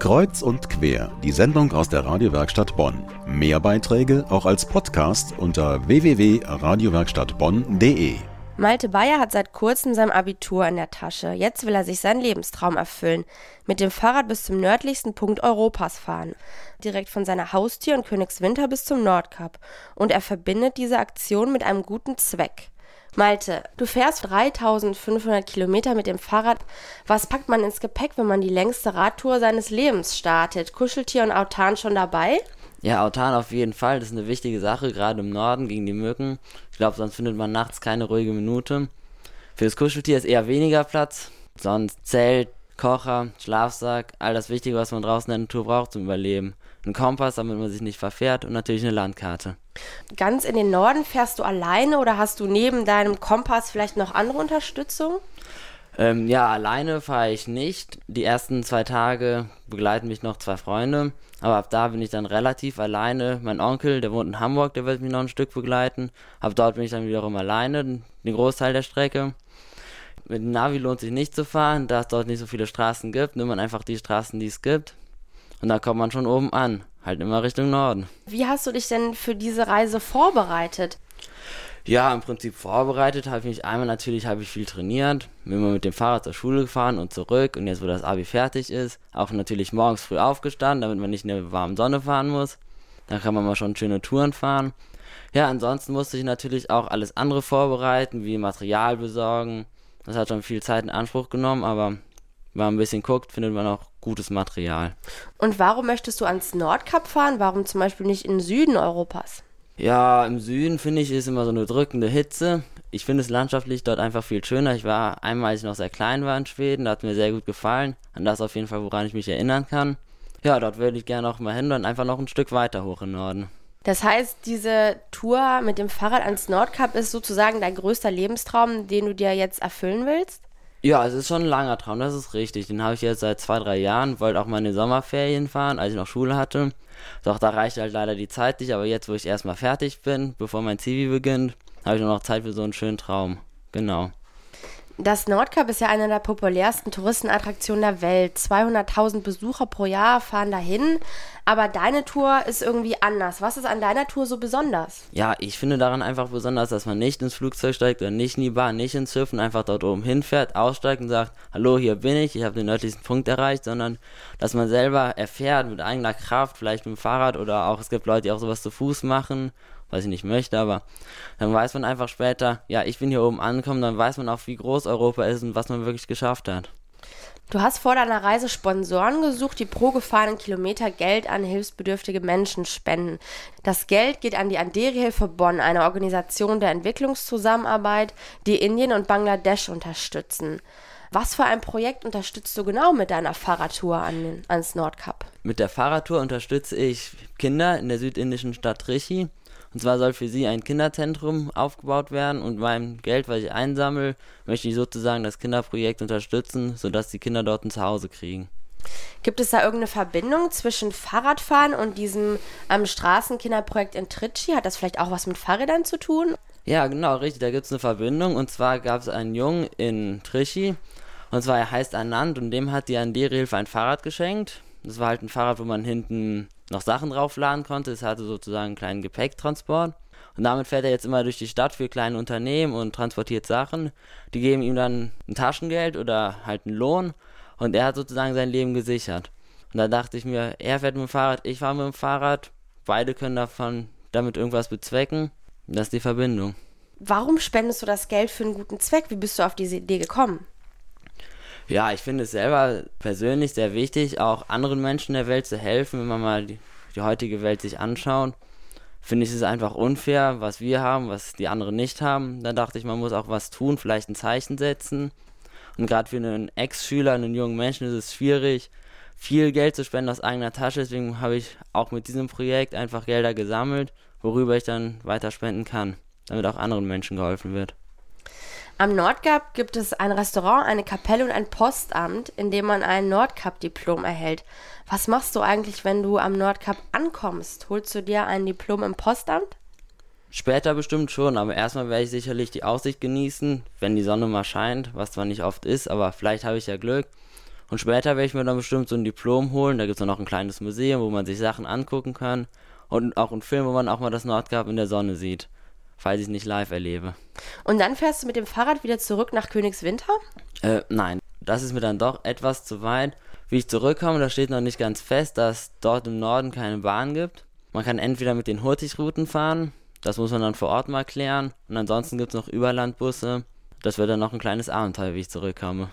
Kreuz und quer, die Sendung aus der Radiowerkstatt Bonn. Mehr Beiträge auch als Podcast unter www.radiowerkstattbonn.de. Malte Bayer hat seit kurzem sein Abitur in der Tasche. Jetzt will er sich seinen Lebenstraum erfüllen. Mit dem Fahrrad bis zum nördlichsten Punkt Europas fahren. Direkt von seiner Haustür in Königswinter bis zum Nordkap. Und er verbindet diese Aktion mit einem guten Zweck. Malte, du fährst 3500 Kilometer mit dem Fahrrad. Was packt man ins Gepäck, wenn man die längste Radtour seines Lebens startet? Kuscheltier und Autan schon dabei? Ja, Autan auf jeden Fall. Das ist eine wichtige Sache, gerade im Norden gegen die Mücken. Ich glaube, sonst findet man nachts keine ruhige Minute. Für das Kuscheltier ist eher weniger Platz. Sonst Zelt, Kocher, Schlafsack, all das Wichtige, was man draußen in der Natur braucht zum Überleben. Ein Kompass, damit man sich nicht verfährt und natürlich eine Landkarte. Ganz in den Norden fährst du alleine oder hast du neben deinem Kompass vielleicht noch andere Unterstützung? Ähm, ja, alleine fahre ich nicht. Die ersten zwei Tage begleiten mich noch zwei Freunde, aber ab da bin ich dann relativ alleine. Mein Onkel, der wohnt in Hamburg, der wird mich noch ein Stück begleiten. Ab dort bin ich dann wiederum alleine, den Großteil der Strecke. Mit dem Navi lohnt sich nicht zu fahren, da es dort nicht so viele Straßen gibt. Nimmt man einfach die Straßen, die es gibt. Und da kommt man schon oben an. Halt immer Richtung Norden. Wie hast du dich denn für diese Reise vorbereitet? Ja, im Prinzip vorbereitet habe ich mich einmal natürlich habe ich viel trainiert, bin immer mit dem Fahrrad zur Schule gefahren und zurück und jetzt wo das Abi fertig ist, auch natürlich morgens früh aufgestanden, damit man nicht in der warmen Sonne fahren muss. Dann kann man mal schon schöne Touren fahren. Ja, ansonsten musste ich natürlich auch alles andere vorbereiten, wie Material besorgen. Das hat schon viel Zeit in Anspruch genommen, aber wenn man ein bisschen guckt, findet man auch gutes Material. Und warum möchtest du ans Nordkap fahren? Warum zum Beispiel nicht in den Süden Europas? Ja, im Süden finde ich ist immer so eine drückende Hitze. Ich finde es landschaftlich dort einfach viel schöner. Ich war einmal, als ich noch sehr klein war in Schweden, da hat mir sehr gut gefallen. An das auf jeden Fall, woran ich mich erinnern kann. Ja, dort würde ich gerne auch mal hin und einfach noch ein Stück weiter hoch im Norden. Das heißt, diese Tour mit dem Fahrrad ans Nordkap ist sozusagen dein größter Lebenstraum, den du dir jetzt erfüllen willst? Ja, es ist schon ein langer Traum, das ist richtig. Den habe ich jetzt seit zwei, drei Jahren, wollte auch mal in die Sommerferien fahren, als ich noch Schule hatte. Doch da reicht halt leider die Zeit nicht, aber jetzt, wo ich erstmal fertig bin, bevor mein Zivi beginnt, habe ich nur noch Zeit für so einen schönen Traum. Genau. Das Nordkap ist ja eine der populärsten Touristenattraktionen der Welt. 200.000 Besucher pro Jahr fahren dahin. Aber deine Tour ist irgendwie anders. Was ist an deiner Tour so besonders? Ja, ich finde daran einfach besonders, dass man nicht ins Flugzeug steigt oder nicht in die Bahn, nicht ins Schiff einfach dort oben hinfährt, aussteigt und sagt, hallo, hier bin ich, ich habe den nördlichsten Punkt erreicht, sondern dass man selber erfährt mit eigener Kraft, vielleicht mit dem Fahrrad oder auch, es gibt Leute, die auch sowas zu Fuß machen was ich nicht möchte, aber dann weiß man einfach später, ja, ich bin hier oben angekommen, dann weiß man auch, wie groß Europa ist und was man wirklich geschafft hat. Du hast vor deiner Reise Sponsoren gesucht, die pro gefahrenen Kilometer Geld an hilfsbedürftige Menschen spenden. Das Geld geht an die Anderi-Hilfe Bonn, eine Organisation der Entwicklungszusammenarbeit, die Indien und Bangladesch unterstützen. Was für ein Projekt unterstützt du genau mit deiner Fahrradtour an den, ans Nordkap? Mit der Fahrradtour unterstütze ich Kinder in der südindischen Stadt Richi und zwar soll für sie ein Kinderzentrum aufgebaut werden und beim Geld, was ich einsammle, möchte ich sozusagen das Kinderprojekt unterstützen, sodass die Kinder dort ein Zuhause kriegen. Gibt es da irgendeine Verbindung zwischen Fahrradfahren und diesem ähm, Straßenkinderprojekt in Tritschi? Hat das vielleicht auch was mit Fahrrädern zu tun? Ja, genau, richtig. Da gibt es eine Verbindung. Und zwar gab es einen Jungen in Tritschi. Und zwar er heißt Anand und dem hat die Andere-Hilfe ein Fahrrad geschenkt. Das war halt ein Fahrrad, wo man hinten noch Sachen draufladen konnte. Es hatte sozusagen einen kleinen Gepäcktransport. Und damit fährt er jetzt immer durch die Stadt für kleine Unternehmen und transportiert Sachen. Die geben ihm dann ein Taschengeld oder halt einen Lohn. Und er hat sozusagen sein Leben gesichert. Und da dachte ich mir, er fährt mit dem Fahrrad, ich fahre mit dem Fahrrad. Beide können davon damit irgendwas bezwecken. Das ist die Verbindung. Warum spendest du das Geld für einen guten Zweck? Wie bist du auf diese Idee gekommen? Ja, ich finde es selber persönlich sehr wichtig, auch anderen Menschen der Welt zu helfen, wenn man mal die, die heutige Welt sich anschaut. Finde ich es einfach unfair, was wir haben, was die anderen nicht haben. Da dachte ich, man muss auch was tun, vielleicht ein Zeichen setzen. Und gerade für einen Ex-Schüler, einen jungen Menschen ist es schwierig, viel Geld zu spenden aus eigener Tasche. Deswegen habe ich auch mit diesem Projekt einfach Gelder gesammelt, worüber ich dann weiter spenden kann, damit auch anderen Menschen geholfen wird. Am Nordkap gibt es ein Restaurant, eine Kapelle und ein Postamt, in dem man ein Nordkap-Diplom erhält. Was machst du eigentlich, wenn du am Nordkap ankommst? Holst du dir ein Diplom im Postamt? Später bestimmt schon, aber erstmal werde ich sicherlich die Aussicht genießen, wenn die Sonne mal scheint, was zwar nicht oft ist, aber vielleicht habe ich ja Glück. Und später werde ich mir dann bestimmt so ein Diplom holen. Da gibt es noch ein kleines Museum, wo man sich Sachen angucken kann. Und auch einen Film, wo man auch mal das Nordkap in der Sonne sieht, falls ich es nicht live erlebe. Und dann fährst du mit dem Fahrrad wieder zurück nach Königswinter? Äh, nein, das ist mir dann doch etwas zu weit. Wie ich zurückkomme, da steht noch nicht ganz fest, dass dort im Norden keine Bahn gibt. Man kann entweder mit den Hurtigrouten fahren, das muss man dann vor Ort mal klären. Und ansonsten gibt es noch Überlandbusse. Das wird dann noch ein kleines Abenteuer, wie ich zurückkomme.